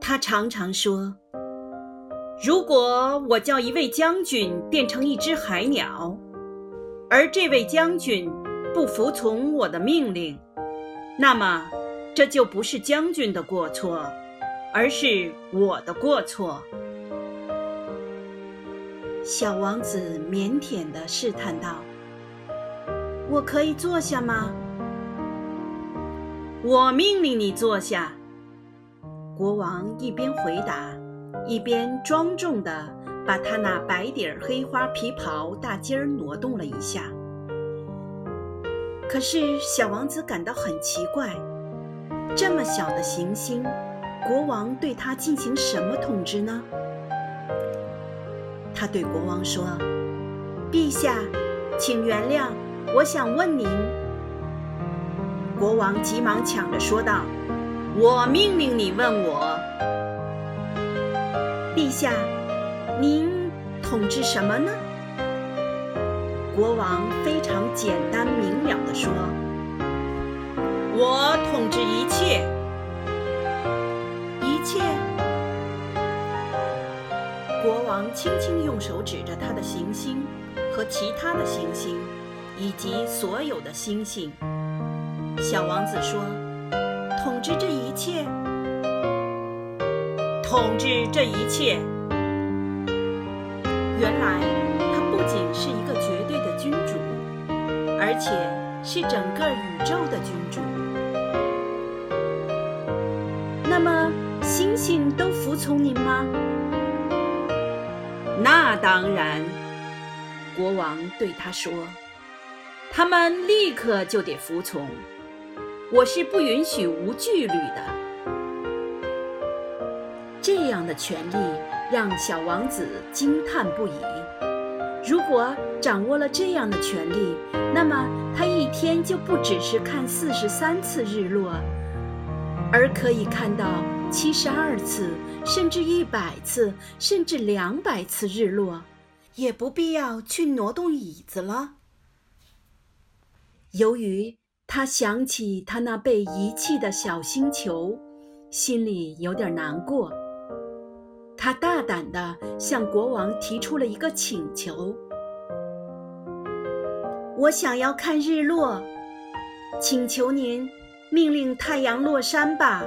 他常常说：“如果我叫一位将军变成一只海鸟，而这位将军不服从我的命令，那么这就不是将军的过错，而是我的过错。”小王子腼腆地试探道：“我可以坐下吗？”我命令你坐下。国王一边回答，一边庄重地把他那白底儿黑花皮袍大襟儿挪动了一下。可是小王子感到很奇怪：这么小的行星，国王对他进行什么统治呢？他对国王说：“陛下，请原谅，我想问您。”国王急忙抢着说道：“我命令你问我，陛下，您统治什么呢？”国王非常简单明了地说：“我统治一切，一切。”国王轻轻用手指着他的行星和其他的行星，以及所有的星星。小王子说：“统治这一切，统治这一切。原来他不仅是一个绝对的君主，而且是整个宇宙的君主。那么，星星都服从您吗？”“那当然。”国王对他说，“他们立刻就得服从。”我是不允许无纪律的。这样的权利让小王子惊叹不已。如果掌握了这样的权利，那么他一天就不只是看四十三次日落，而可以看到七十二次，甚至一百次，甚至两百次日落，也不必要去挪动椅子了。由于。他想起他那被遗弃的小星球，心里有点难过。他大胆地向国王提出了一个请求：“我想要看日落，请求您命令太阳落山吧。”